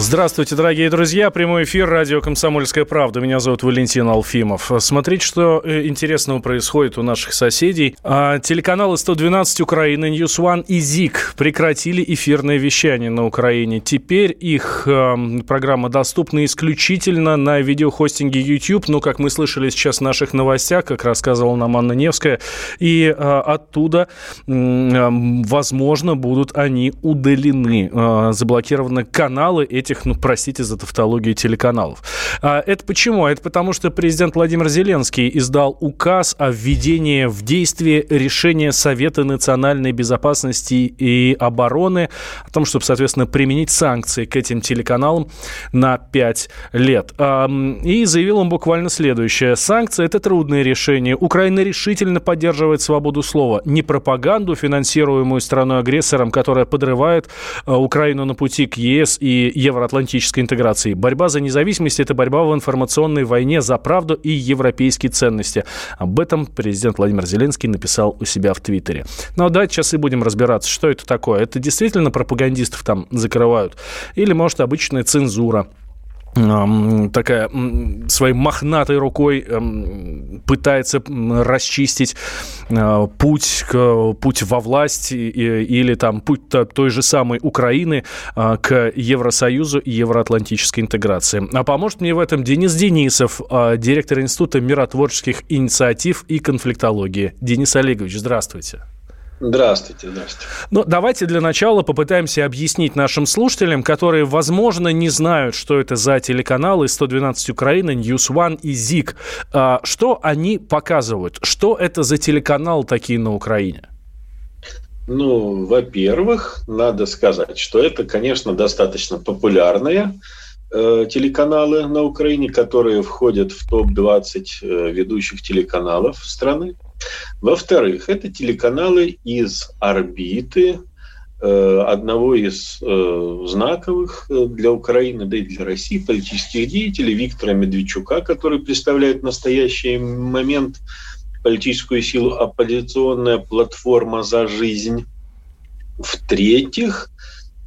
Здравствуйте, дорогие друзья. Прямой эфир радио «Комсомольская правда». Меня зовут Валентин Алфимов. Смотрите, что э, интересного происходит у наших соседей. А, телеканалы 112 Украины, News One и ЗИК прекратили эфирное вещание на Украине. Теперь их э, программы доступны исключительно на видеохостинге YouTube. Но, как мы слышали сейчас в наших новостях, как рассказывала нам Анна Невская, и э, оттуда, возможно, будут они удалены. Заблокированы каналы эти этих, ну, простите за тавтологию, телеканалов. А, это почему? Это потому, что президент Владимир Зеленский издал указ о введении в действие решения Совета национальной безопасности и обороны о том, чтобы, соответственно, применить санкции к этим телеканалам на 5 лет. А, и заявил он буквально следующее. Санкции – это трудное решение. Украина решительно поддерживает свободу слова. Не пропаганду, финансируемую страной-агрессором, которая подрывает а, Украину на пути к ЕС и Евросоюзу, евроатлантической интеграции. Борьба за независимость – это борьба в информационной войне за правду и европейские ценности. Об этом президент Владимир Зеленский написал у себя в Твиттере. Ну а давайте сейчас и будем разбираться, что это такое. Это действительно пропагандистов там закрывают? Или, может, обычная цензура? Такая своей мохнатой рукой пытается расчистить а, путь, путь во власть или там путь той же самой Украины а, к Евросоюзу и евроатлантической интеграции. А поможет мне в этом Денис Денисов, а, директор Института миротворческих инициатив и конфликтологии. Денис Олегович, здравствуйте. Здравствуйте, здравствуйте. Ну, давайте для начала попытаемся объяснить нашим слушателям, которые, возможно, не знают, что это за телеканалы 112 Украины, News One и ЗИК. А, что они показывают? Что это за телеканал такие на Украине? Ну, во-первых, надо сказать, что это, конечно, достаточно популярные э, телеканалы на Украине, которые входят в топ-20 э, ведущих телеканалов страны. Во-вторых, это телеканалы из орбиты э, одного из э, знаковых э, для Украины, да и для России политических деятелей Виктора Медведчука, который представляет в настоящий момент политическую силу оппозиционная платформа «За жизнь». В-третьих,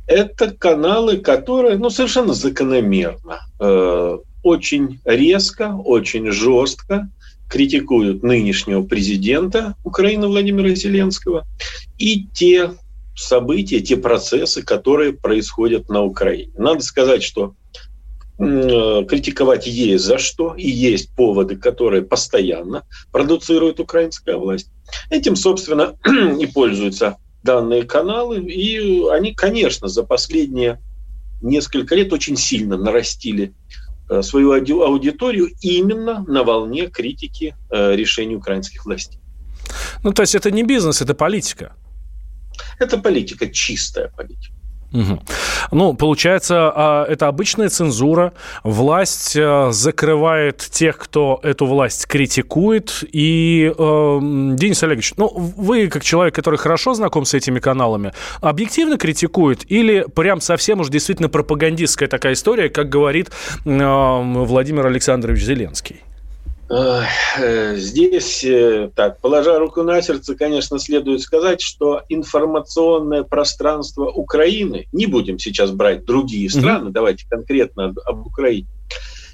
это каналы, которые ну, совершенно закономерно, очень резко, очень жестко критикуют нынешнего президента Украины Владимира Зеленского и те события, те процессы, которые происходят на Украине. Надо сказать, что э, критиковать есть за что, и есть поводы, которые постоянно продуцирует украинская власть. Этим, собственно, и пользуются данные каналы, и они, конечно, за последние несколько лет очень сильно нарастили свою аудиторию именно на волне критики э, решений украинских властей. Ну, то есть это не бизнес, это политика. Это политика, чистая политика. Угу. Ну, получается, а, это обычная цензура. Власть э, закрывает тех, кто эту власть критикует. И, э, Денис Олегович, ну, вы, как человек, который хорошо знаком с этими каналами, объективно критикует или прям совсем уж действительно пропагандистская такая история, как говорит э, Владимир Александрович Зеленский? Э, здесь, э, так, положа руку на сердце, конечно, следует сказать, что информационное пространство Украины, не будем сейчас брать другие страны, mm-hmm. давайте конкретно об Украине,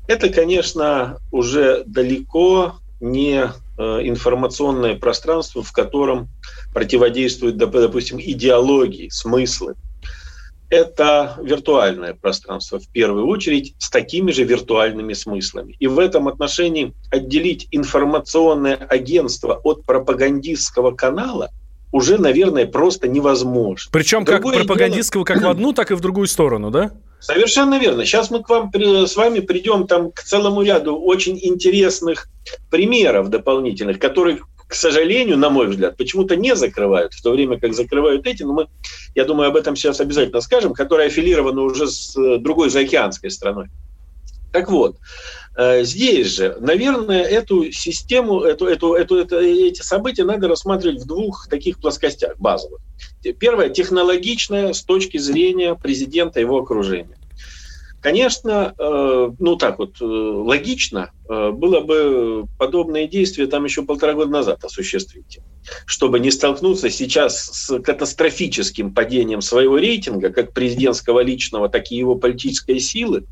это, конечно, уже далеко не э, информационное пространство, в котором противодействуют, допустим, идеологии, смыслы это виртуальное пространство в первую очередь с такими же виртуальными смыслами. И в этом отношении отделить информационное агентство от пропагандистского канала уже, наверное, просто невозможно. Причем Другое как пропагандистского дело... как в одну, так и в другую сторону, да? Совершенно верно. Сейчас мы к вам с вами придем там к целому ряду очень интересных примеров дополнительных, которые к сожалению, на мой взгляд, почему-то не закрывают, в то время как закрывают эти, но мы, я думаю, об этом сейчас обязательно скажем, которые аффилированы уже с э, другой заокеанской страной. Так вот, э, здесь же, наверное, эту систему, эту, эту, эту, это, эти события надо рассматривать в двух таких плоскостях базовых. Первое, технологичное с точки зрения президента и его окружения. Конечно, э, ну так вот, э, логично э, было бы подобные действия там еще полтора года назад осуществить, чтобы не столкнуться сейчас с катастрофическим падением своего рейтинга, как президентского личного, так и его политической силы,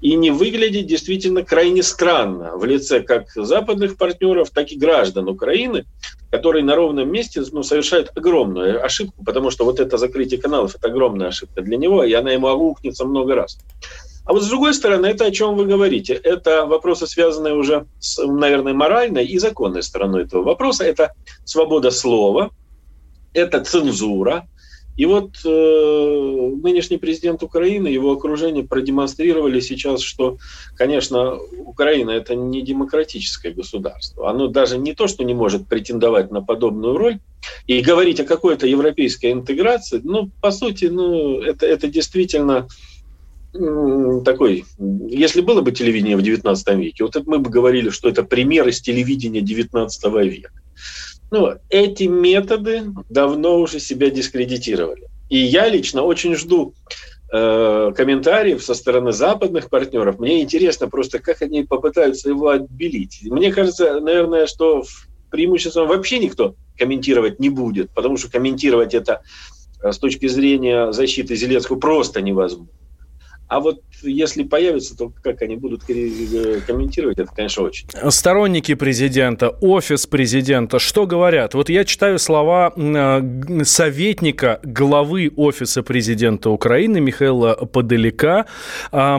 и не выглядеть действительно крайне странно в лице как западных партнеров, так и граждан Украины, которые на ровном месте ну, совершают огромную ошибку, потому что вот это закрытие каналов – это огромная ошибка для него, и она ему аукнется много раз. А вот с другой стороны, это о чем вы говорите. Это вопросы, связанные уже с, наверное, моральной и законной стороной этого вопроса. Это свобода слова, это цензура. И вот э, нынешний президент Украины, его окружение продемонстрировали сейчас, что, конечно, Украина это не демократическое государство. Оно даже не то, что не может претендовать на подобную роль и говорить о какой-то европейской интеграции. Ну, по сути, ну, это, это действительно такой, если было бы телевидение в 19 веке, вот мы бы говорили, что это пример из телевидения 19 века. Ну, эти методы давно уже себя дискредитировали. И я лично очень жду э, комментариев со стороны западных партнеров. Мне интересно просто, как они попытаются его отбелить. Мне кажется, наверное, что преимущественно вообще никто комментировать не будет, потому что комментировать это э, с точки зрения защиты Зеленского просто невозможно. А вот если появится, то как они будут э, комментировать, это, конечно, очень. Сторонники президента, офис президента, что говорят? Вот я читаю слова э, советника главы офиса президента Украины Михаила Подоляка. Э,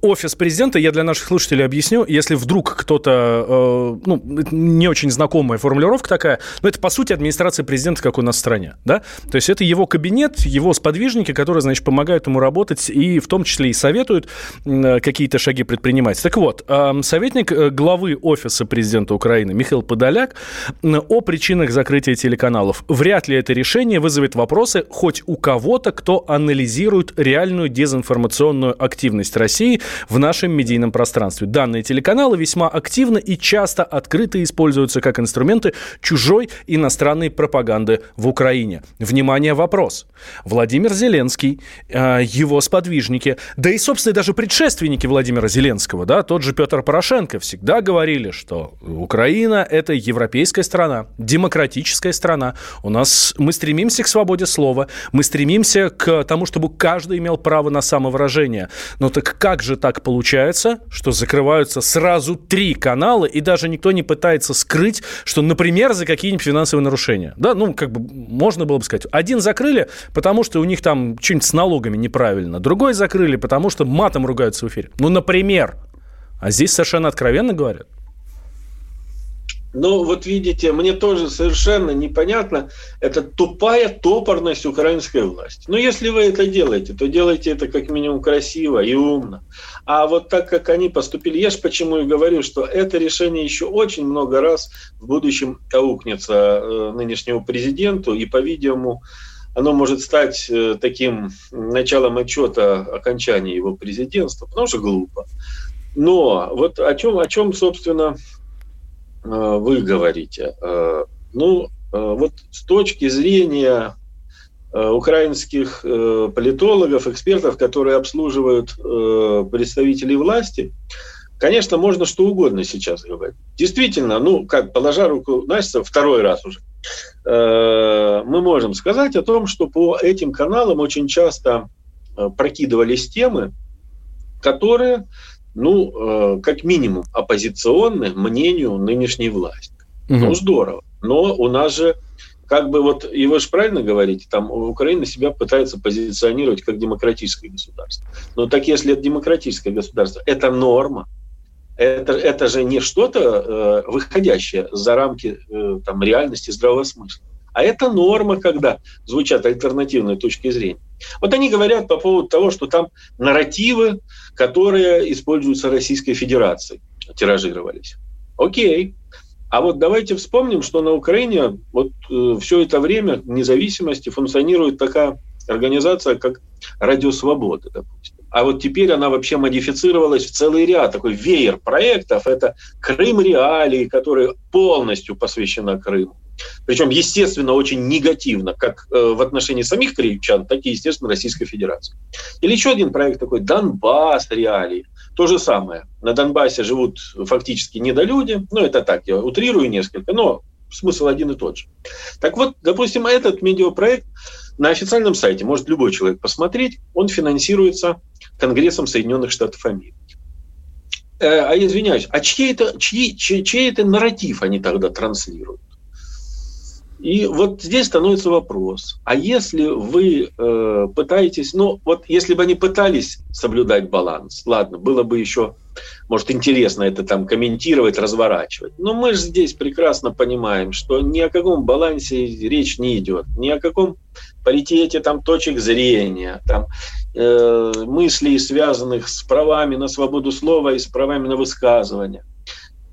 офис президента, я для наших слушателей объясню, если вдруг кто-то, ну, не очень знакомая формулировка такая, но это, по сути, администрация президента, как у нас в стране, да? То есть это его кабинет, его сподвижники, которые, значит, помогают ему работать и в том числе и советуют э, какие-то шаги предпринимать. Так вот, советник э, главы Офиса президента Украины Михаил Подоляк о причинах закрытия телеканалов. Вряд ли это решение вызовет вопросы хоть у кого-то, кто анализирует реальную дезинформационную активность России в нашем медийном пространстве. Данные телеканалы весьма активно и часто открыто используются как инструменты чужой иностранной пропаганды в Украине. Внимание, вопрос. Владимир Зеленский, э, его сподвижник сподвижники, да и, собственно, даже предшественники Владимира Зеленского, да, тот же Петр Порошенко всегда говорили, что Украина – это европейская страна, демократическая страна. У нас мы стремимся к свободе слова, мы стремимся к тому, чтобы каждый имел право на самовыражение. Но так как же так получается, что закрываются сразу три канала, и даже никто не пытается скрыть, что, например, за какие-нибудь финансовые нарушения? Да, ну, как бы можно было бы сказать, один закрыли, потому что у них там что-нибудь с налогами неправильно, другой закрыли, закрыли, потому что матом ругаются в эфире. Ну, например. А здесь совершенно откровенно говорят. Ну, вот видите, мне тоже совершенно непонятно, это тупая топорность украинской власти. Но если вы это делаете, то делайте это как минимум красиво и умно. А вот так, как они поступили, я же почему и говорю, что это решение еще очень много раз в будущем аукнется э, нынешнему президенту, и, по-видимому, оно может стать э, таким началом отчета окончания его президентства, потому что глупо. Но вот о чем, о чем собственно, э, вы говорите. Э, ну, вот с точки зрения украинских политологов, экспертов, которые обслуживают представителей власти, конечно, можно что угодно сейчас говорить. Действительно, ну, как положа руку на сердце, второй раз уже – мы можем сказать о том, что по этим каналам очень часто э, прокидывались темы, которые, ну, э, как минимум, оппозиционны мнению нынешней власти. Угу. Ну, здорово. Но у нас же, как бы вот, и вы же правильно говорите, там Украина себя пытается позиционировать как демократическое государство. Но так если это демократическое государство, это норма, это, это же не что-то э, выходящее за рамки э, там, реальности здравого смысла. А это норма, когда звучат альтернативные точки зрения. Вот они говорят по поводу того, что там нарративы, которые используются Российской Федерацией, тиражировались. Окей. А вот давайте вспомним, что на Украине вот э, все это время независимости функционирует такая организация, как Радио Свобода, допустим. А вот теперь она вообще модифицировалась в целый ряд, такой веер проектов. Это Крым Реалии, которая полностью посвящена Крыму. Причем, естественно, очень негативно, как э, в отношении самих крымчан, так и, естественно, Российской Федерации. Или еще один проект такой «Донбасс реалии». То же самое. На Донбассе живут фактически недолюди. Ну, это так, я утрирую несколько, но смысл один и тот же. Так вот, допустим, этот медиапроект на официальном сайте может любой человек посмотреть. Он финансируется Конгрессом Соединенных Штатов Америки. Э, а извиняюсь, а чьи это, чьи, чей, чей это нарратив они тогда транслируют? И вот здесь становится вопрос, а если вы э, пытаетесь, ну вот если бы они пытались соблюдать баланс, ладно, было бы еще, может, интересно это там комментировать, разворачивать, но мы же здесь прекрасно понимаем, что ни о каком балансе речь не идет, ни о каком паритете там точек зрения, там э, мыслей, связанных с правами на свободу слова и с правами на высказывание.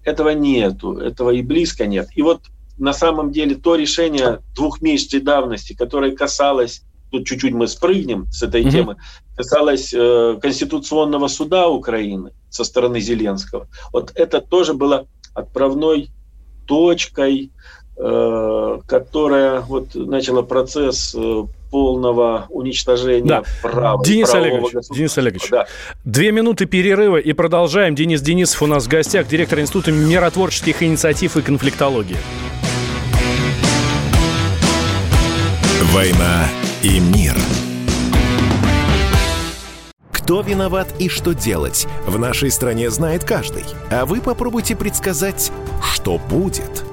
Этого нету, этого и близко нет. И вот на самом деле то решение двухмесячной давности, которое касалось, тут чуть-чуть мы спрыгнем с этой mm-hmm. темы, касалось э, Конституционного суда Украины со стороны Зеленского, вот это тоже было отправной точкой, которая вот начала процесс э, полного уничтожения да. права. Денис Олегович, Денис Олегович, да. две минуты перерыва и продолжаем. Денис Денисов у нас в гостях, директор Института миротворческих инициатив и конфликтологии. «Война и мир». Кто виноват и что делать, в нашей стране знает каждый. А вы попробуйте предсказать, что будет –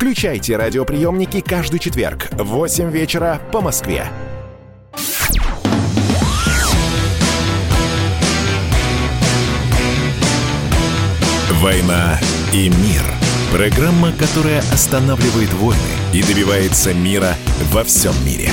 Включайте радиоприемники каждый четверг в 8 вечера по Москве. «Война и мир» – программа, которая останавливает войны и добивается мира во всем мире.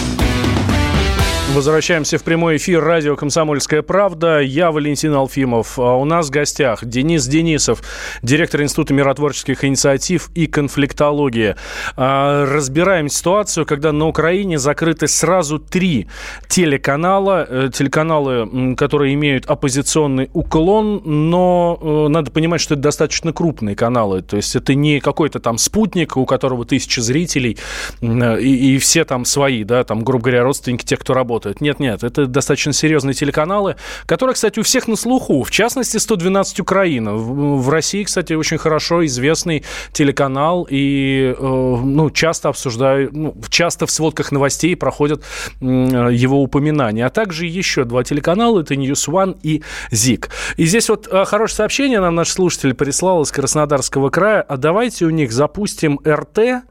Возвращаемся в прямой эфир радио «Комсомольская правда». Я Валентин Алфимов. А у нас в гостях Денис Денисов, директор Института миротворческих инициатив и конфликтологии. А, разбираем ситуацию, когда на Украине закрыты сразу три телеканала. Э, телеканалы, которые имеют оппозиционный уклон, но э, надо понимать, что это достаточно крупные каналы. То есть это не какой-то там спутник, у которого тысячи зрителей, и, и все там свои, да, там, грубо говоря, родственники тех, кто работает работают. Нет-нет, это достаточно серьезные телеканалы, которые, кстати, у всех на слуху. В частности, 112 Украина. В России, кстати, очень хорошо известный телеканал, и э, ну, часто обсуждаю, ну, часто в сводках новостей проходят его упоминания. А также еще два телеканала, это News One и ЗИК. И здесь вот э, хорошее сообщение нам наш слушатель прислал из Краснодарского края. А давайте у них запустим РТ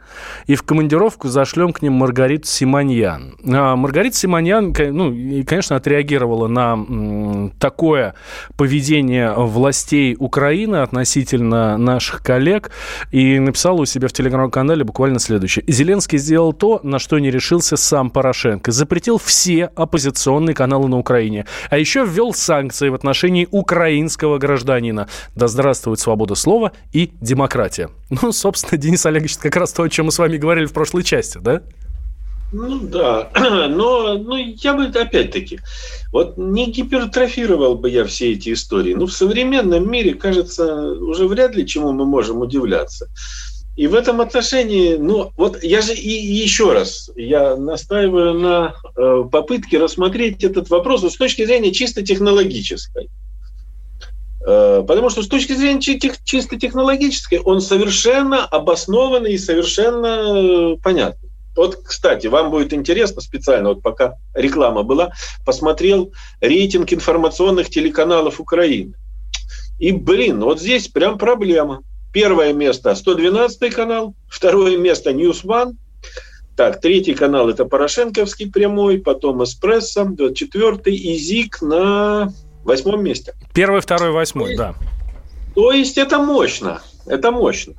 и в командировку зашлем к ним Маргариту Симоньян. А Маргарита Симоньян я, ну, конечно, отреагировала на такое поведение властей Украины относительно наших коллег и написала у себя в телеграм-канале буквально следующее. Зеленский сделал то, на что не решился сам Порошенко. Запретил все оппозиционные каналы на Украине. А еще ввел санкции в отношении украинского гражданина. Да здравствует свобода слова и демократия. Ну, собственно, Денис Олегович, как раз то, о чем мы с вами говорили в прошлой части, да? Ну да, но ну, я бы опять-таки, вот не гипертрофировал бы я все эти истории. Ну, в современном мире, кажется, уже вряд ли чему мы можем удивляться. И в этом отношении, ну, вот я же и, еще раз, я настаиваю на э, попытке рассмотреть этот вопрос с точки зрения чисто технологической. Э, потому что с точки зрения чисто технологической он совершенно обоснованный и совершенно э, понятный. Вот, кстати, вам будет интересно специально, вот пока реклама была, посмотрел рейтинг информационных телеканалов Украины. И, блин, вот здесь прям проблема. Первое место 112 канал, второе место News One, так, третий канал это Порошенковский прямой, потом Эспрессо, четвертый и ЗИК на восьмом месте. Первый, второй, восьмой, да. То есть это мощно, это мощно.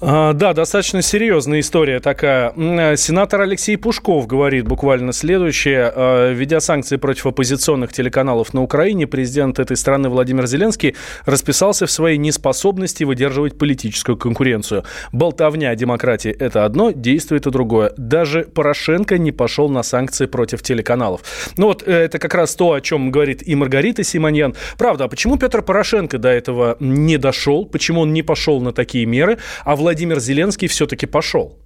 А, да, достаточно серьезная история такая. Э, сенатор Алексей Пушков говорит буквально следующее. Э, введя санкции против оппозиционных телеканалов на Украине, президент этой страны Владимир Зеленский расписался в своей неспособности выдерживать политическую конкуренцию. Болтовня о демократии – это одно, действует и другое. Даже Порошенко не пошел на санкции против телеканалов. Ну вот э, это как раз то, о чем говорит и Маргарита Симоньян. Правда, а почему Петр Порошенко до этого не дошел? Почему он не пошел на такие меры? А Владимир Зеленский все-таки пошел.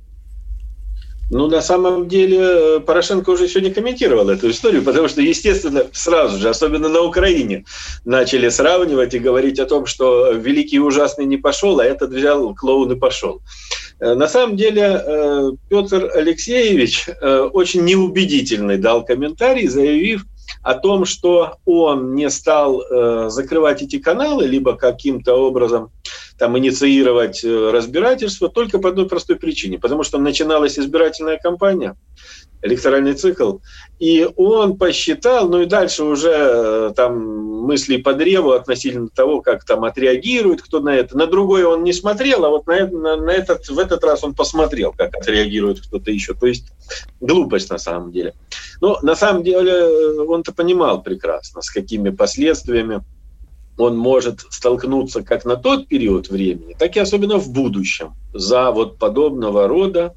Ну, на самом деле, э, Порошенко уже сегодня комментировал эту историю, потому что, естественно, сразу же, особенно на Украине, начали сравнивать и говорить о том, что великий и ужасный не пошел, а этот взял клоун и пошел. Э, на самом деле, э, Петр Алексеевич очень неубедительный дал комментарий, заявив, о том, что он не стал закрывать эти каналы, либо каким-то образом там инициировать э, разбирательство, только по одной простой причине, потому что начиналась избирательная кампания, электоральный цикл, и он посчитал, ну и дальше уже э, там мысли по древу относительно того, как там отреагирует кто на это. На другое он не смотрел, а вот на, на, на этот, в этот раз он посмотрел, как отреагирует кто-то еще. То есть глупость на самом деле. Но на самом деле э, он-то понимал прекрасно, с какими последствиями он может столкнуться как на тот период времени, так и особенно в будущем за вот подобного рода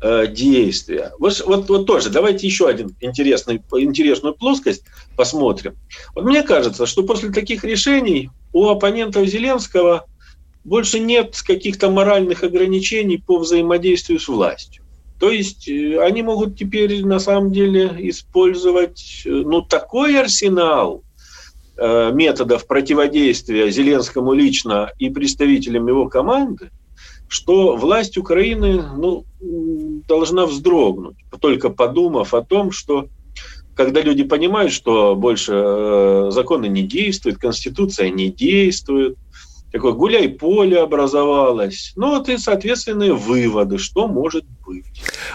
э, действия. Вот, вот, вот тоже, давайте еще один интересный, интересную плоскость посмотрим. Вот мне кажется, что после таких решений у оппонентов Зеленского больше нет каких-то моральных ограничений по взаимодействию с властью. То есть э, они могут теперь на самом деле использовать э, ну, такой арсенал методов противодействия Зеленскому лично и представителям его команды, что власть Украины ну, должна вздрогнуть, только подумав о том, что когда люди понимают, что больше законы не действуют, Конституция не действует, такое гуляй-поле образовалось. Ну, вот и соответственные выводы, что может быть.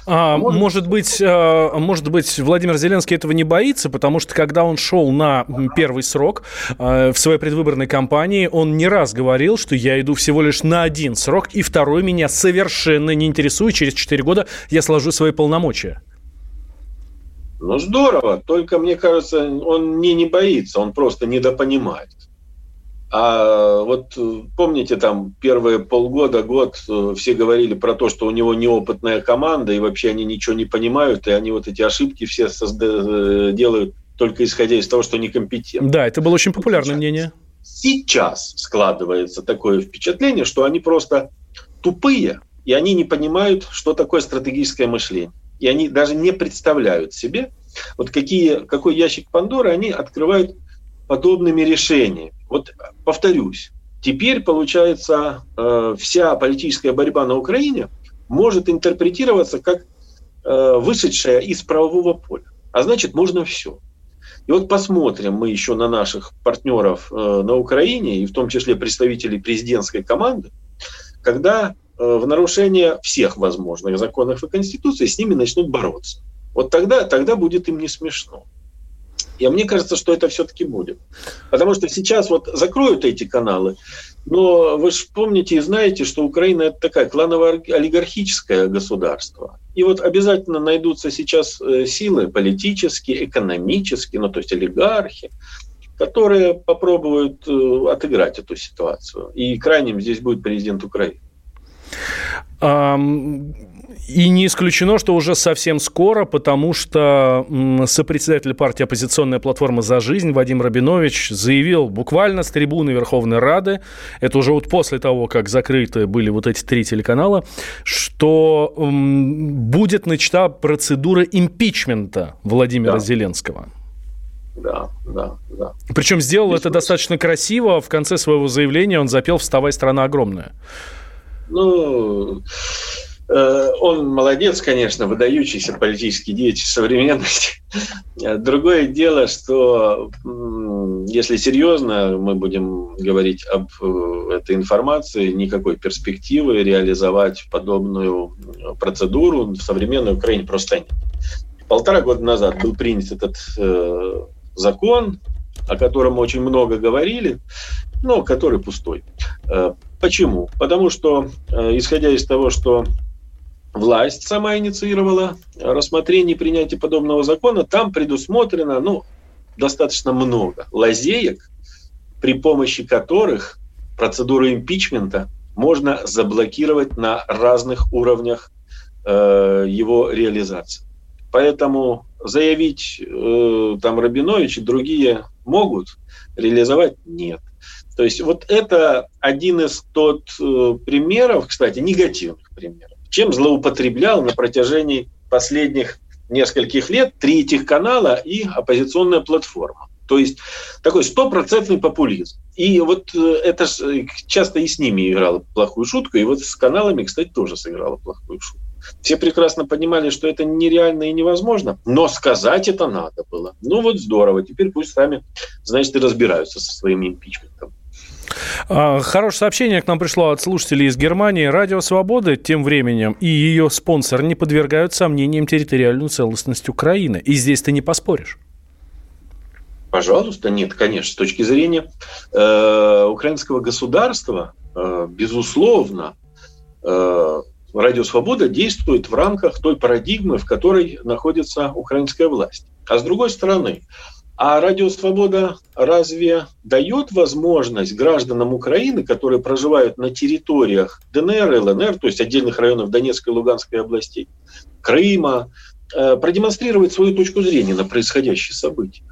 А, может... может быть, а, может быть, Владимир Зеленский этого не боится, потому что когда он шел на первый срок а, в своей предвыборной кампании, он не раз говорил, что я иду всего лишь на один срок, и второй меня совершенно не интересует. Через 4 года я сложу свои полномочия. Ну, здорово. Только, мне кажется, он не, не боится, он просто недопонимает. А вот э, помните, там первые полгода, год э, все говорили про то, что у него неопытная команда, и вообще они ничего не понимают, и они вот эти ошибки все созда- э, делают только исходя из того, что некомпетентны. Да, это было очень популярное сейчас, мнение. Сейчас складывается такое впечатление, что они просто тупые, и они не понимают, что такое стратегическое мышление. И они даже не представляют себе, вот какие, какой ящик Пандоры они открывают подобными решениями. Вот повторюсь, теперь, получается, э, вся политическая борьба на Украине может интерпретироваться как э, вышедшая из правового поля. А значит, можно все. И вот посмотрим мы еще на наших партнеров э, на Украине, и в том числе представителей президентской команды, когда в нарушение всех возможных законов и конституции с ними начнут бороться. Вот тогда, тогда будет им не смешно. И мне кажется, что это все-таки будет. Потому что сейчас вот закроют эти каналы, но вы же помните и знаете, что Украина это такая кланово-олигархическое государство. И вот обязательно найдутся сейчас э, силы политические, экономические, ну то есть олигархи, которые попробуют э, отыграть эту ситуацию. И крайним здесь будет президент Украины. И не исключено, что уже совсем скоро, потому что сопредседатель партии «Оппозиционная платформа за жизнь» Вадим Рабинович заявил буквально с трибуны Верховной Рады, это уже вот после того, как закрыты были вот эти три телеканала, что будет начата процедура импичмента Владимира да. Зеленского. да, да, да. Причем сделал Здесь это достаточно красиво. В конце своего заявления он запел «Вставай, страна огромная». Ну, он молодец, конечно, выдающийся политический деятель современности. Другое дело, что если серьезно мы будем говорить об э, этой информации, никакой перспективы реализовать подобную процедуру в современной Украине просто нет. Полтора года назад был принят этот э, закон, о котором очень много говорили, но который пустой. Э, почему? Потому что, э, исходя из того, что власть сама инициировала рассмотрение и принятие подобного закона, там предусмотрено ну, достаточно много лазеек, при помощи которых процедуру импичмента можно заблокировать на разных уровнях э, его реализации. Поэтому заявить э, там Рабинович и другие могут, реализовать нет. То есть вот это один из тот э, примеров, кстати, негативных примеров, чем злоупотреблял на протяжении последних нескольких лет третьих канала и оппозиционная платформа. То есть такой стопроцентный популизм. И вот э, это ж э, часто и с ними играло плохую шутку, и вот с каналами, кстати, тоже сыграло плохую шутку. Все прекрасно понимали, что это нереально и невозможно, но сказать это надо было. Ну вот здорово, теперь пусть сами, значит, и разбираются со своим импичментом. А, хорошее сообщение к нам пришло от слушателей из Германии. Радио «Свобода» тем временем и ее спонсор не подвергают сомнениям территориальную целостность Украины. И здесь ты не поспоришь. Пожалуйста, нет, конечно. С точки зрения э, украинского государства, э, безусловно, э, Радио Свобода действует в рамках той парадигмы, в которой находится украинская власть. А с другой стороны, а Радио Свобода разве дает возможность гражданам Украины, которые проживают на территориях ДНР, ЛНР, то есть отдельных районов Донецкой и Луганской областей, Крыма, э, продемонстрировать свою точку зрения на происходящие события?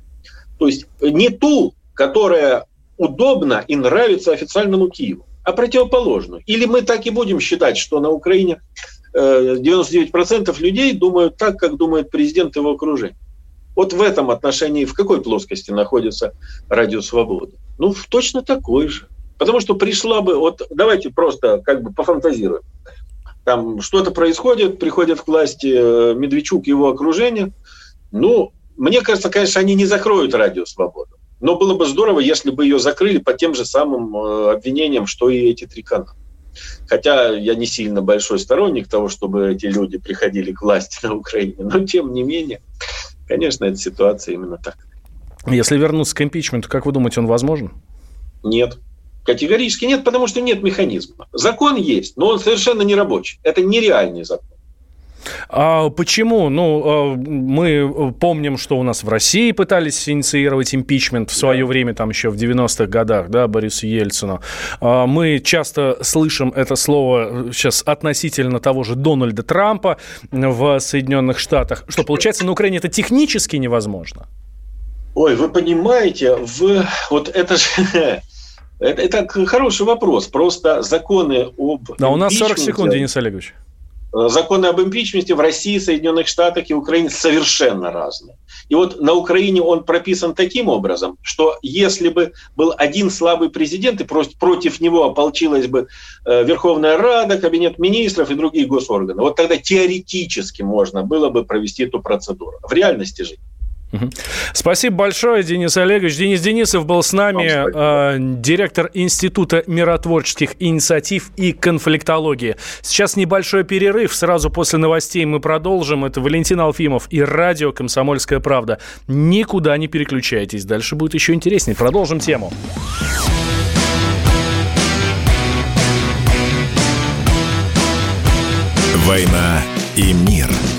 То есть не ту, которая удобна и нравится официальному Киеву, а противоположную. Или мы так и будем считать, что на Украине 99% э, людей думают так, как думает президент его окружения. Вот в этом отношении в какой плоскости находится радио свободы? Ну, в точно такой же. Потому что пришла бы, вот давайте просто как бы пофантазируем. Там что-то происходит, приходят к власти э, Медведчук и его окружение. Ну, мне кажется, конечно, они не закроют радио свободу. Но было бы здорово, если бы ее закрыли по тем же самым э, обвинениям, что и эти три канала. Хотя я не сильно большой сторонник того, чтобы эти люди приходили к власти на Украине. Но тем не менее, конечно, эта ситуация именно так. Если вернуться к импичменту, как вы думаете, он возможен? Нет. Категорически нет, потому что нет механизма. Закон есть, но он совершенно не рабочий. Это нереальный закон. А почему? Ну, а, мы помним, что у нас в России пытались инициировать импичмент в свое время, там еще в 90-х годах, да, Борису Ельцину. А, мы часто слышим это слово сейчас относительно того же Дональда Трампа в Соединенных Штатах. Что, получается, на Украине это технически невозможно? Ой, вы понимаете, в... вот это же... Это, это хороший вопрос. Просто законы об... Да, у нас 40 секунд, Денис Олегович. Э, законы об импичменте в России, Соединенных Штатах и Украине совершенно разные. И вот на Украине он прописан таким образом, что если бы был один слабый президент, и против него ополчилась бы э, Верховная Рада, Кабинет министров и другие госорганы, вот тогда теоретически можно было бы провести эту процедуру. В реальности же Спасибо большое, Денис Олегович. Денис Денисов был с нами, э, директор Института миротворческих инициатив и конфликтологии. Сейчас небольшой перерыв. Сразу после новостей мы продолжим. Это Валентин Алфимов и радио «Комсомольская правда». Никуда не переключайтесь. Дальше будет еще интереснее. Продолжим тему. «Война и мир» –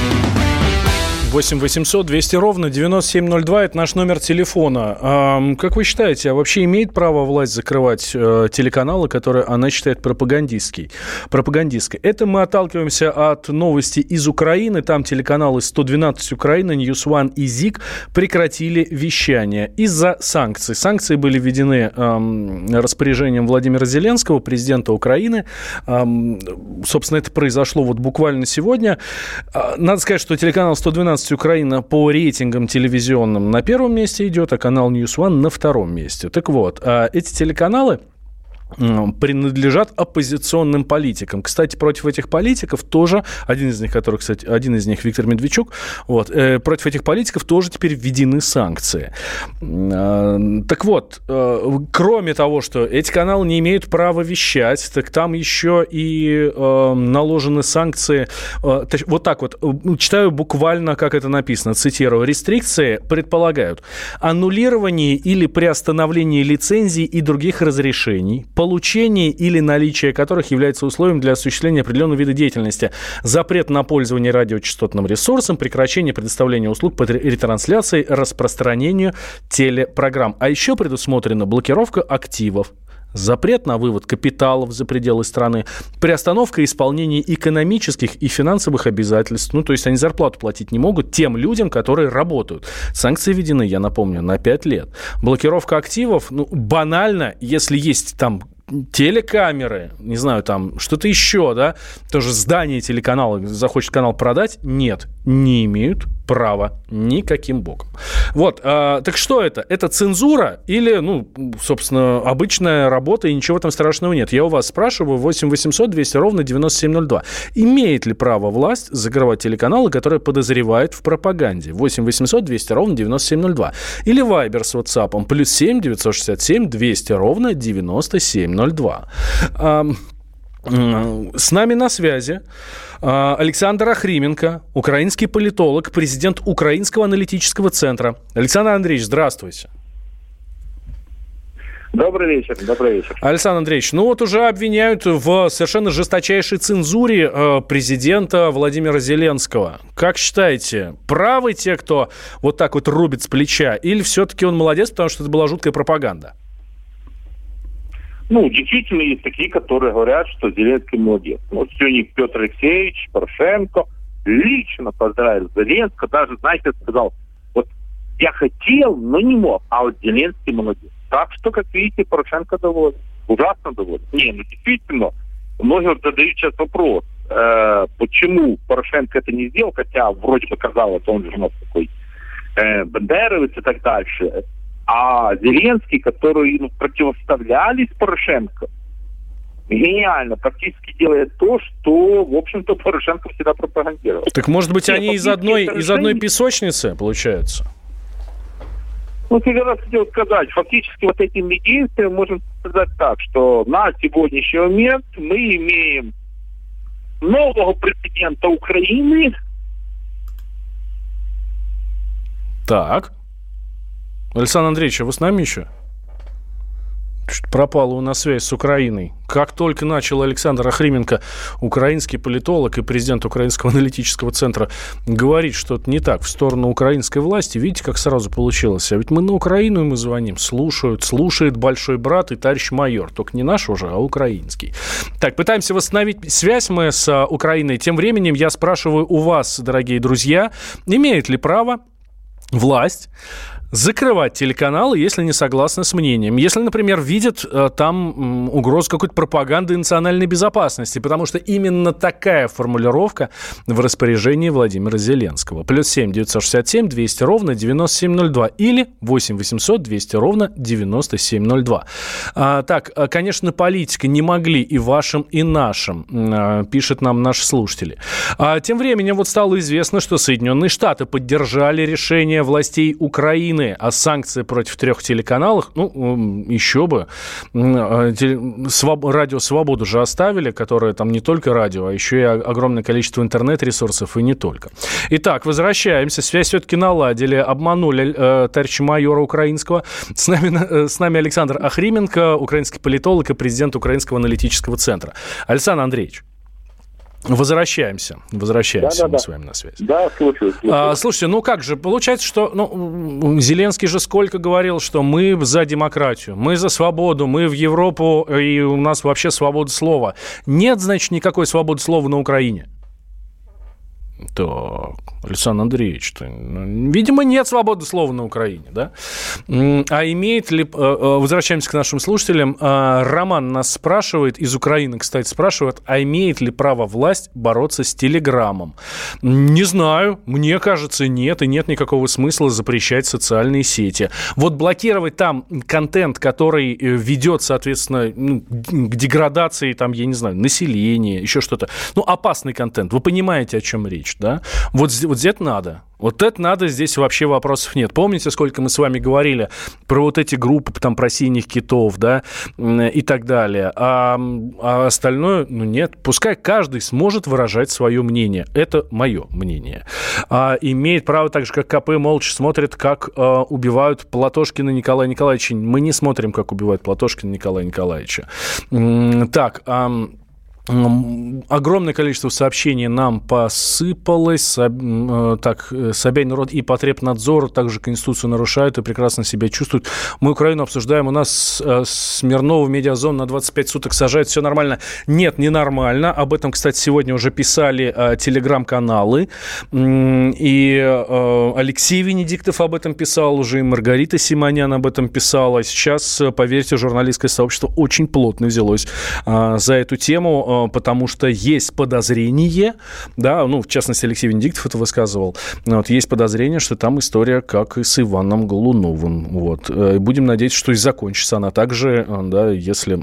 8 800 200 ровно 9702 – это наш номер телефона. Как вы считаете, а вообще имеет право власть закрывать а, телеканалы, которые она считает пропагандистский, пропагандистской? Это мы отталкиваемся от новости из Украины. Там телеканалы 112 Украины, News One и ЗИК прекратили вещание из-за санкций. Санкции были введены а, распоряжением Владимира Зеленского, президента Украины. А, собственно, это произошло вот буквально сегодня. А, надо сказать, что телеканал 112 15 Украина по рейтингам телевизионным на первом месте идет, а канал News One на втором месте. Так вот, а эти телеканалы принадлежат оппозиционным политикам. Кстати, против этих политиков тоже, один из них, который, кстати, один из них Виктор Медведчук, вот, э, против этих политиков тоже теперь введены санкции. Э, так вот, э, кроме того, что эти каналы не имеют права вещать, так там еще и э, наложены санкции, э, вот так вот, читаю буквально, как это написано, цитирую, рестрикции предполагают аннулирование или приостановление лицензий и других разрешений, получение или наличие которых является условием для осуществления определенного вида деятельности. Запрет на пользование радиочастотным ресурсом, прекращение предоставления услуг по ретрансляции, распространению телепрограмм. А еще предусмотрена блокировка активов, запрет на вывод капиталов за пределы страны, приостановка исполнения экономических и финансовых обязательств. Ну, то есть они зарплату платить не могут тем людям, которые работают. Санкции введены, я напомню, на 5 лет. Блокировка активов, ну, банально, если есть там телекамеры, не знаю, там что-то еще, да, тоже здание телеканала захочет канал продать, нет, не имеют права никаким боком. Вот, э, так что это? Это цензура или, ну, собственно, обычная работа и ничего там страшного нет? Я у вас спрашиваю 8 800 200 ровно 9702. Имеет ли право власть закрывать телеканалы, которые подозревают в пропаганде? 8 800 200 ровно 9702. Или Вайбер с WhatsApp плюс 7 967 200 ровно 9702. Э, с нами на связи а, Александр Охрименко, украинский политолог, президент Украинского аналитического центра. Александр Андреевич, здравствуйте. Добрый вечер, добрый вечер. Александр Андреевич, ну вот уже обвиняют в совершенно жесточайшей цензуре э, президента Владимира Зеленского. Как считаете, правы те, кто вот так вот рубит с плеча, или все-таки он молодец, потому что это была жуткая пропаганда? Ну, действительно, есть такие, которые говорят, что Зеленский молодец. Вот сегодня Петр Алексеевич, Порошенко лично поздравил Зеленского, даже, знаете, сказал, вот я хотел, но не мог, а вот Зеленский молодец. Так что, как видите, Порошенко доволен. Ужасно доволен. Не, ну действительно, многие задают сейчас вопрос, э, почему Порошенко это не сделал, хотя вроде бы казалось, он же у нас такой э, бандеровец и так дальше. А Зеленский, который ну, противоставлялись Порошенко, гениально, практически делает то, что, в общем-то, Порошенко всегда пропагандировал. Так, может быть, они из одной, из одной песочницы, получается? Ну, я раз хотел сказать, фактически вот этим единством можем сказать так, что на сегодняшний момент мы имеем нового президента Украины. Так. Александр Андреевич, а вы с нами еще? пропала у нас связь с Украиной. Как только начал Александр Охрименко, украинский политолог и президент Украинского аналитического центра, говорить что-то не так в сторону украинской власти, видите, как сразу получилось. А ведь мы на Украину ему звоним, слушают, слушает большой брат и товарищ майор. Только не наш уже, а украинский. Так, пытаемся восстановить связь мы с а, Украиной. Тем временем я спрашиваю у вас, дорогие друзья, имеет ли право власть закрывать телеканалы, если не согласны с мнением. Если, например, видят э, там угрозу какой-то пропаганды национальной безопасности, потому что именно такая формулировка в распоряжении Владимира Зеленского. Плюс 7 967 200 ровно 9702 или 8 800 200 ровно 9702. А, так, э, конечно, политика не могли и вашим, и нашим, а, пишет нам наши слушатели. А, тем временем вот стало известно, что Соединенные Штаты поддержали решение властей Украины войны, а санкции против трех телеканалов, ну, еще бы. А, радио «Свободу» же оставили, которое там не только радио, а еще и огромное количество интернет-ресурсов, и не только. Итак, возвращаемся. Связь все-таки наладили, обманули э, товарища майора украинского. С нами, э, с нами Александр Ахрименко, украинский политолог и президент Украинского аналитического центра. Александр Андреевич. Возвращаемся. Возвращаемся да, да, мы да. с вами на связь. Да, слушаю. слушаю. А, слушайте, ну как же, получается, что ну, Зеленский же сколько говорил, что мы за демократию, мы за свободу, мы в Европу, и у нас вообще свобода слова. Нет, значит, никакой свободы слова на Украине. Так, Александр Андреевич, то, ну, видимо, нет свободы слова на Украине, да? А имеет ли, э, э, возвращаемся к нашим слушателям, э, Роман нас спрашивает, из Украины, кстати, спрашивает, а имеет ли право власть бороться с Телеграмом? Не знаю, мне кажется, нет, и нет никакого смысла запрещать социальные сети. Вот блокировать там контент, который ведет, соответственно, ну, к деградации, там, я не знаю, населения, еще что-то, ну, опасный контент, вы понимаете, о чем речь? Да, вот, вот это надо. Вот это надо, здесь вообще вопросов нет. Помните, сколько мы с вами говорили про вот эти группы, там, про синих китов, да, и так далее. А, а остальное, ну, нет. Пускай каждый сможет выражать свое мнение. Это мое мнение. А, имеет право, так же, как КП, молча смотрит, как а, убивают Платошкина Николая Николаевича. Мы не смотрим, как убивают Платошкина Николая Николаевича. Так, а, Огромное количество сообщений нам посыпалось. Э, так, э, Собянин народ и Потребнадзор также Конституцию нарушают и прекрасно себя чувствуют. Мы Украину обсуждаем. У нас э, Смирнова медиазон на 25 суток сажает. Все нормально. Нет, не нормально. Об этом, кстати, сегодня уже писали телеграм-каналы. И Алексей Венедиктов об этом писал уже, и Маргарита Симонян об этом писала. Сейчас, поверьте, журналистское сообщество очень плотно взялось за эту тему Э, потому что есть подозрение, да, ну, в частности, Алексей Венедиктов это высказывал, вот, есть подозрение, что там история как и с Иваном Голуновым, вот. Э, будем надеяться, что и закончится она также, э, да, если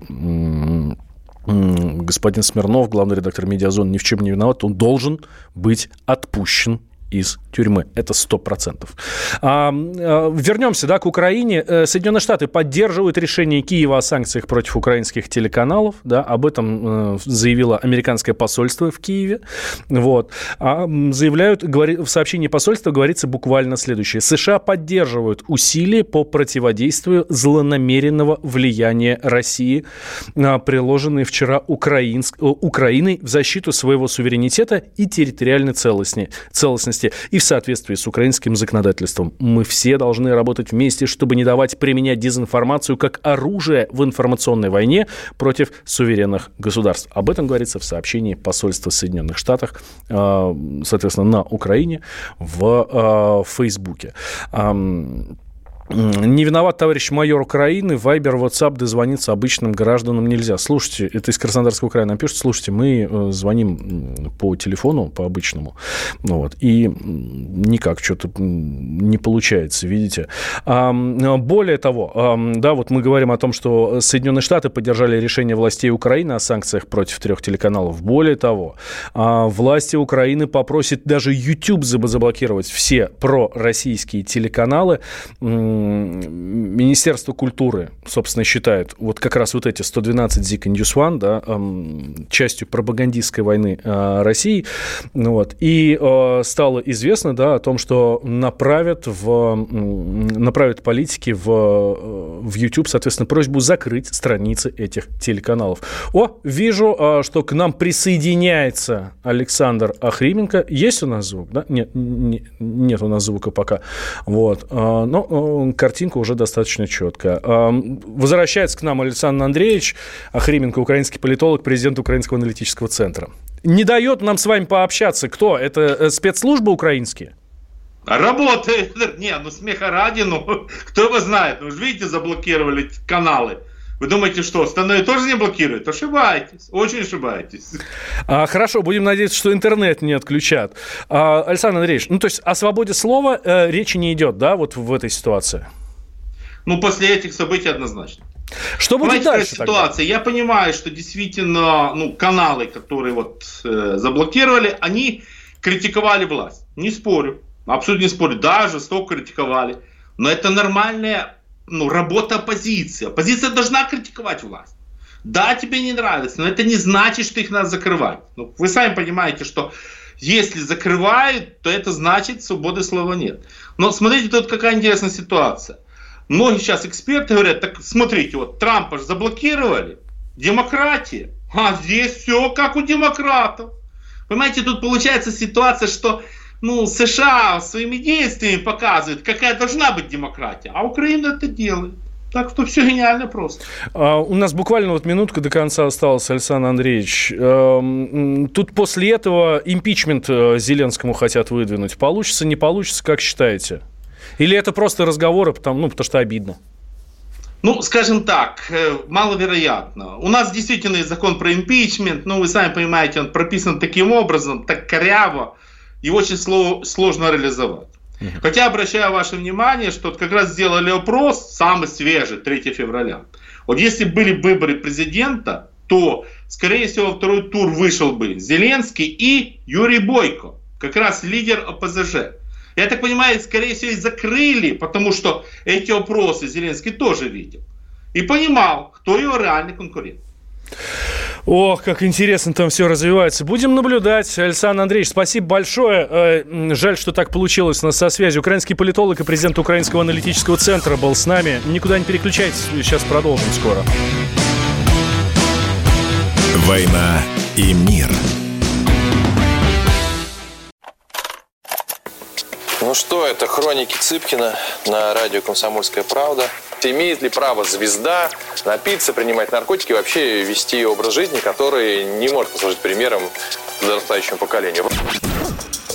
господин Смирнов, главный редактор «Медиазон», ни в чем не виноват, он должен быть отпущен из тюрьмы. Это сто процентов. А, а, вернемся да, к Украине. Э, Соединенные Штаты поддерживают решение Киева о санкциях против украинских телеканалов. Да, об этом э, заявило американское посольство в Киеве. Вот. А, заявляют, в сообщении посольства говорится буквально следующее. США поддерживают усилия по противодействию злонамеренного влияния России, а, приложенные вчера украинск, э, Украиной в защиту своего суверенитета и территориальной целостности безопасности и в соответствии с украинским законодательством. Мы все должны работать вместе, чтобы не давать применять дезинформацию как оружие в информационной войне против суверенных государств. Об этом говорится в сообщении посольства Соединенных Штатов, э, соответственно, на Украине в э, Фейсбуке. Не виноват товарищ майор Украины, Вайбер, WhatsApp дозвониться обычным гражданам нельзя. Слушайте, это из Краснодарского края нам пишут, слушайте, мы э, звоним по телефону, по обычному, вот, и никак что-то не получается, видите. Более того, да, вот мы говорим о том, что Соединенные Штаты поддержали решение властей Украины о санкциях против трех телеканалов. Более того, а, власти Украины попросят даже YouTube заблокировать все пророссийские телеканалы, Министерство культуры, собственно, считает вот как раз вот эти 112 ЗИК News One, да, частью пропагандистской войны а, России. Ну, вот, и а, стало известно да, о том, что направят, в, направят политики в, в YouTube, соответственно, просьбу закрыть страницы этих телеканалов. О, вижу, а, что к нам присоединяется Александр Ахрименко. Есть у нас звук? Да? Нет, не, нет у нас звука пока. Вот. Но картинка уже достаточно четкая. Возвращается к нам Александр Андреевич Охрименко, украинский политолог, президент Украинского аналитического центра. Не дает нам с вами пообщаться. Кто? Это э, спецслужбы украинские? Работает. Не, ну смеха ради, ну кто его знает. Ну, видите, заблокировали каналы. Вы думаете, что, остальное тоже не блокирует? Ошибаетесь, очень ошибаетесь. А, хорошо, будем надеяться, что интернет не отключат. А, Александр Андреевич, ну то есть о свободе слова э, речи не идет, да, вот в этой ситуации? Ну, после этих событий однозначно. Что будет Понимаете, дальше ситуация? Тогда? Я понимаю, что действительно ну, каналы, которые вот э, заблокировали, они критиковали власть. Не спорю. Абсолютно не спорю. Даже столько критиковали. Но это нормальная ну, работа оппозиции. Оппозиция должна критиковать власть. Да, тебе не нравится, но это не значит, что их надо закрывать. Ну, вы сами понимаете, что если закрывают, то это значит, свободы слова нет. Но смотрите, тут какая интересная ситуация. Многие сейчас эксперты говорят, так смотрите, вот Трампа же заблокировали, демократия, а здесь все как у демократов. Понимаете, тут получается ситуация, что ну, США своими действиями показывает, какая должна быть демократия, а Украина это делает. Так что все гениально просто. А, у нас буквально вот минутка до конца осталась, Александр Андреевич. А, тут после этого импичмент э, Зеленскому хотят выдвинуть. Получится, не получится, как считаете? Или это просто разговоры, потому, ну, потому что обидно? Ну, скажем так, э, маловероятно. У нас действительно есть закон про импичмент, но вы сами понимаете, он прописан таким образом, так коряво, и очень сложно реализовать. Хотя обращаю ваше внимание, что как раз сделали опрос, самый свежий, 3 февраля. Вот если были выборы президента, то, скорее всего, второй тур вышел бы Зеленский и Юрий Бойко, как раз лидер ОПЗЖ. Я так понимаю, скорее всего, и закрыли, потому что эти опросы Зеленский тоже видел. И понимал, кто его реальный конкурент. Ох, как интересно там все развивается. Будем наблюдать. Александр Андреевич, спасибо большое. Э, жаль, что так получилось у нас со связью. Украинский политолог и президент Украинского аналитического центра был с нами. Никуда не переключайтесь, сейчас продолжим скоро. «Война и мир». Ну что, это хроники Цыпкина на радио «Комсомольская правда». Имеет ли право звезда напиться, принимать наркотики и вообще вести образ жизни, который не может послужить примером подрастающему поколению?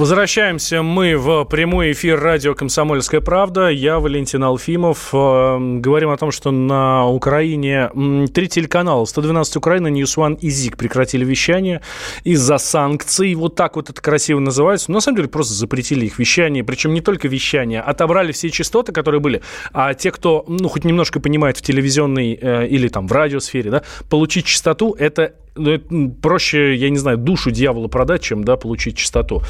Возвращаемся мы в прямой эфир радио «Комсомольская правда». Я Валентин Алфимов. Э, говорим о том, что на Украине три телеканала 112 Украина, One и ЗИК прекратили вещание из-за санкций. Вот так вот это красиво называется. Но на самом деле просто запретили их вещание. Причем не только вещание. Отобрали все частоты, которые были. А те, кто ну, хоть немножко понимает в телевизионной э, или там в радиосфере, да, получить частоту – это ну, проще, я не знаю, душу дьявола продать, чем, да, получить частоту.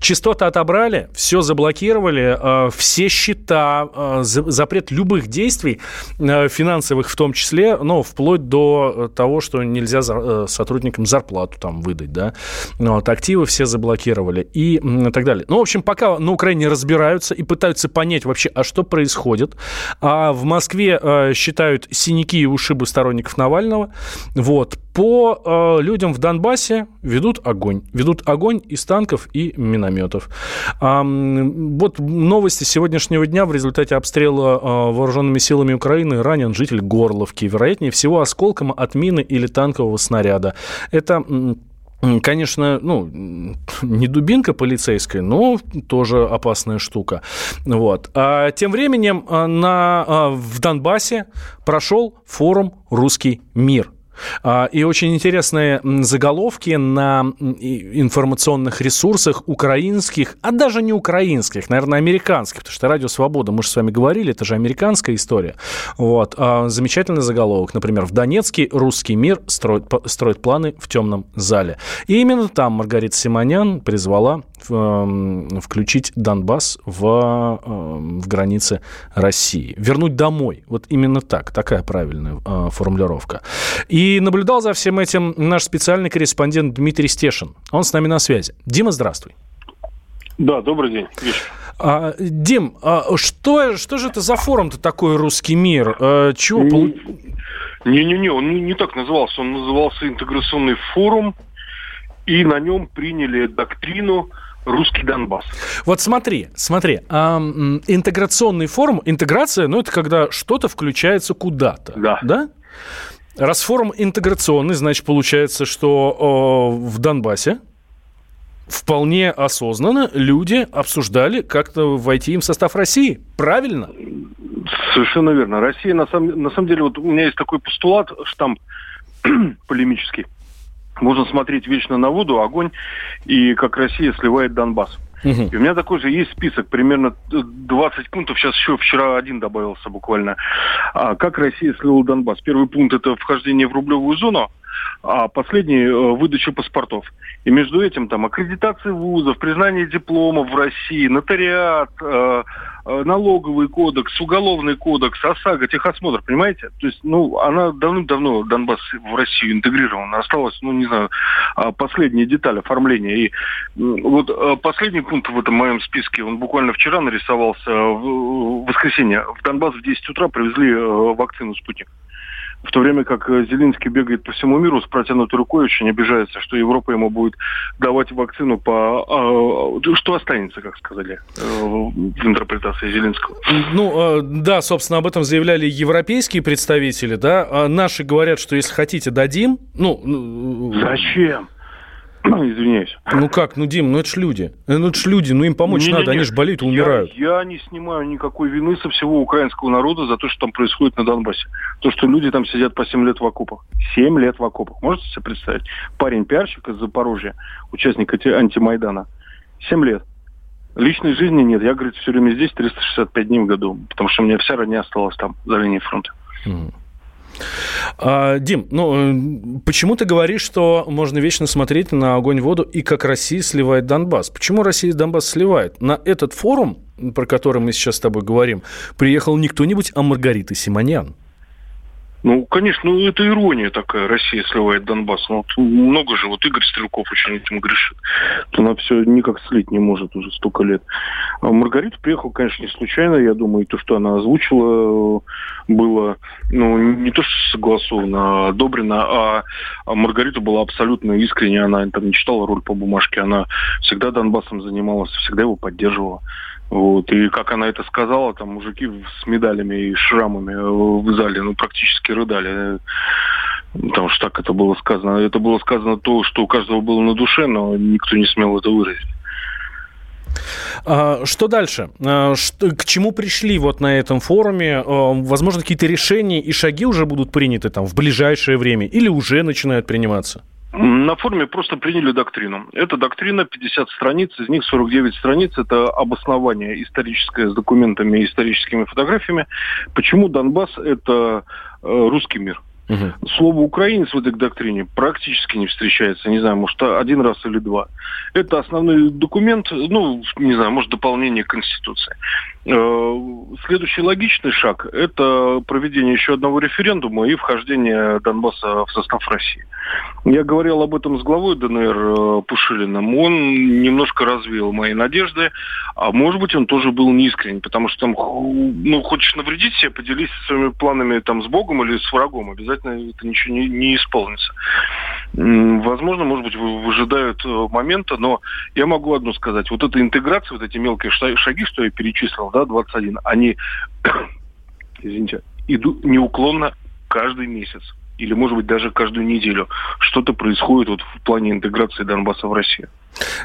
Частоты отобрали, все заблокировали, э, все счета, э, запрет любых действий, э, финансовых в том числе, ну, вплоть до того, что нельзя за, сотрудникам зарплату там выдать, да. Ну, вот, активы все заблокировали и так далее. Ну, в общем, пока на Украине разбираются и пытаются понять вообще, а что происходит. А в Москве считают синяки и ушибы сторонников Навального. Вот. По э, людям в Донбассе ведут огонь. Ведут огонь из танков и минометов. Вот новости сегодняшнего дня. В результате обстрела э, вооруженными силами Украины ранен житель Горловки. Вероятнее всего осколком от мины или танкового снаряда. Это Конечно, ну, не дубинка полицейская, но тоже опасная штука. Вот. А тем временем э, на, в Донбассе прошел форум «Русский мир». А, и очень интересные заголовки на информационных ресурсах украинских, а даже не украинских, наверное, американских, потому что Радио Свобода, мы же с вами говорили, это же американская история. Вот. А, замечательный заголовок, например, в Донецке русский мир строит, строит планы в темном зале. И именно там Маргарита Симонян призвала включить Донбасс в, эм, в границы России. Вернуть домой. Вот именно так. Такая правильная э, формулировка. И наблюдал за всем этим наш специальный корреспондент Дмитрий Стешин. Он с нами на связи. Дима, здравствуй. Да, добрый день. Вечер. А, Дим, а что, что же это за форум-то такой «Русский мир»? А, чего? Не-не-не, он не, не так назывался. Он назывался «Интеграционный форум», и на нем приняли доктрину русский Донбасс. Вот смотри, смотри, а, интеграционный форум, интеграция, ну это когда что-то включается куда-то. Да. Да? Раз форум интеграционный, значит, получается, что о, в Донбассе вполне осознанно люди обсуждали как-то войти им в состав России. Правильно? Совершенно верно. Россия, на самом, на самом деле, вот у меня есть такой постулат, штамп полемический. Можно смотреть вечно на воду, огонь, и как Россия сливает Донбасс. Угу. И у меня такой же есть список, примерно 20 пунктов, сейчас еще вчера один добавился буквально. А, как Россия слила Донбасс? Первый пункт – это вхождение в рублевую зону, а последний э, – выдача паспортов. И между этим там аккредитация вузов, признание дипломов в России, нотариат, э, налоговый кодекс, уголовный кодекс, ОСАГО, техосмотр, понимаете? То есть, ну, она давным-давно, Донбасс в Россию интегрирована. Осталась, ну, не знаю, а, последняя деталь оформления. И вот э, последний пункт в этом моем списке, он буквально вчера нарисовался, в воскресенье. В Донбасс в 10 утра привезли вакцину «Спутник» в то время как э, Зеленский бегает по всему миру с протянутой рукой, очень обижается, что Европа ему будет давать вакцину по... А, что останется, как сказали, э, в интерпретации Зеленского. Ну, э, да, собственно, об этом заявляли европейские представители, да. А наши говорят, что если хотите, дадим. Ну, Зачем? Извиняюсь. Ну как, ну, Дим, ну это ж люди. Ну это ж люди, ну им помочь не, надо, не, не. они же болеют умирают. Я, я не снимаю никакой вины со всего украинского народа за то, что там происходит на Донбассе. То, что люди там сидят по 7 лет в окопах. 7 лет в окопах. Можете себе представить? Парень-пиарщик из Запорожья, участник антимайдана. 7 лет. Личной жизни нет. Я, говорит, все время здесь 365 дней в году, потому что у меня вся родня осталась там, за линией фронта. Mm. А, Дим, ну почему ты говоришь, что можно вечно смотреть на огонь воду и как Россия сливает Донбасс? Почему Россия Донбасс сливает? На этот форум, про который мы сейчас с тобой говорим, приехал не кто-нибудь, а Маргарита Симонян. Ну, конечно, ну, это ирония такая. Россия сливает Донбасс. Ну, вот много же, вот Игорь Стрелков очень этим грешит. Она все никак слить не может уже столько лет. А Маргарита приехала, конечно, не случайно. Я думаю, и то, что она озвучила, было, ну, не то, что согласовано, а одобрено, а, а Маргарита была абсолютно искренне. Она там не читала роль по бумажке. Она всегда Донбассом занималась, всегда его поддерживала. Вот. И как она это сказала, там мужики с медалями и шрамами в зале ну, практически рыдали. Потому что так это было сказано. Это было сказано то, что у каждого было на душе, но никто не смел это выразить. А, что дальше? А, к чему пришли вот на этом форуме? А, возможно, какие-то решения и шаги уже будут приняты там в ближайшее время или уже начинают приниматься? На форуме просто приняли доктрину. Это доктрина 50 страниц, из них 49 страниц. Это обоснование историческое с документами и историческими фотографиями. Почему Донбасс – это э, русский мир? Угу. Слово «украинец» в этой доктрине практически не встречается, не знаю, может, один раз или два. Это основной документ, ну, не знаю, может, дополнение к Конституции. Э, следующий логичный шаг – это проведение еще одного референдума и вхождение Донбасса в состав России. Я говорил об этом с главой ДНР э, Пушилиным. Он немножко развеял мои надежды, а может быть, он тоже был неискренен, потому что там, ну, хочешь навредить себе, поделись своими планами там с Богом или с врагом, обязательно это ничего не, не исполнится. Возможно, может быть, выжидают э, момента, но я могу одно сказать. Вот эта интеграция, вот эти мелкие шаги, что я перечислил, да, 21, они, извините, идут неуклонно каждый месяц или, может быть, даже каждую неделю что-то происходит вот в плане интеграции Донбасса в Россию.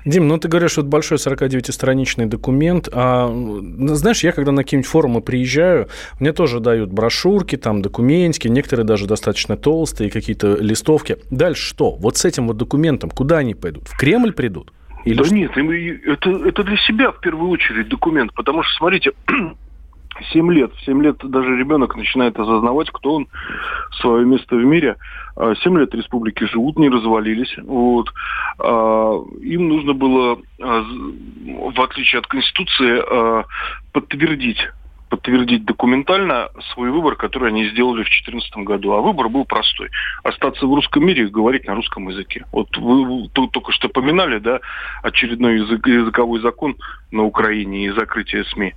Дим, ну ты говоришь, это большой 49-страничный документ. А, знаешь, я когда на какие-нибудь форумы приезжаю, мне тоже дают брошюрки, там документики, некоторые даже достаточно толстые, какие-то листовки. Дальше что? Вот с этим вот документом куда они пойдут? В Кремль придут? Или да что? нет, это, это для себя в первую очередь документ, потому что, смотрите, 7 лет. В 7 лет даже ребенок начинает осознавать, кто он, свое место в мире. 7 а, лет республики живут, не развалились. Вот. А, им нужно было, а, в отличие от Конституции, подтвердить подтвердить документально свой выбор, который они сделали в 2014 году. А выбор был простой. Остаться в русском мире и говорить на русском языке. Вот вы только что поминали, да, очередной язык, языковой закон на Украине и закрытие СМИ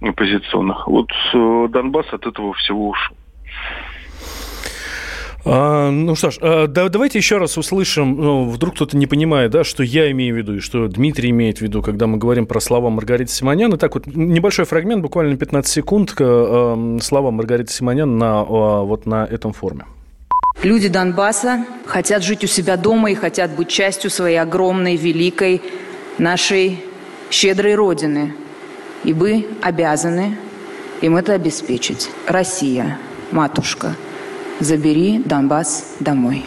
оппозиционных. Вот э, Донбасс от этого всего ушел. А, ну что ж, а, да, давайте еще раз услышим, ну, вдруг кто-то не понимает, да, что я имею в виду и что Дмитрий имеет в виду, когда мы говорим про слова Маргариты Симонян. Итак, вот небольшой фрагмент, буквально 15 секунд, э, слова Маргариты Симонян на, вот на этом форуме. Люди Донбасса хотят жить у себя дома и хотят быть частью своей огромной, великой, нашей щедрой Родины. И вы обязаны им это обеспечить. Россия, матушка – забери Донбасс домой.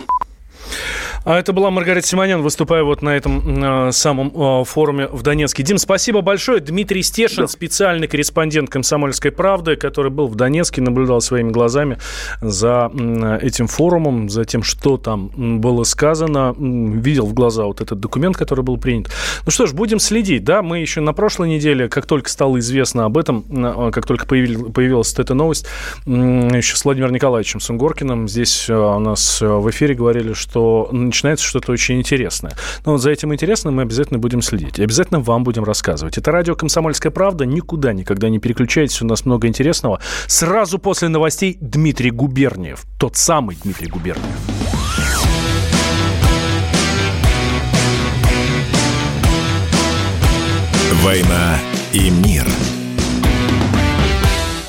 А это была Маргарита Симонян, выступая вот на этом э, самом э, форуме в Донецке. Дим, спасибо большое. Дмитрий Стешин, да. специальный корреспондент «Комсомольской правды», который был в Донецке, наблюдал своими глазами за э, этим форумом, за тем, что там было сказано, видел в глаза вот этот документ, который был принят. Ну что ж, будем следить. Да, мы еще на прошлой неделе, как только стало известно об этом, э, как только появил, появилась эта новость, еще с Владимиром Николаевичем Сунгоркиным здесь э, у нас э, в эфире говорили, что начинается что-то очень интересное. Но вот за этим интересным мы обязательно будем следить. И обязательно вам будем рассказывать. Это радио «Комсомольская правда». Никуда никогда не переключайтесь. У нас много интересного. Сразу после новостей Дмитрий Губерниев. Тот самый Дмитрий Губерниев. «Война и мир».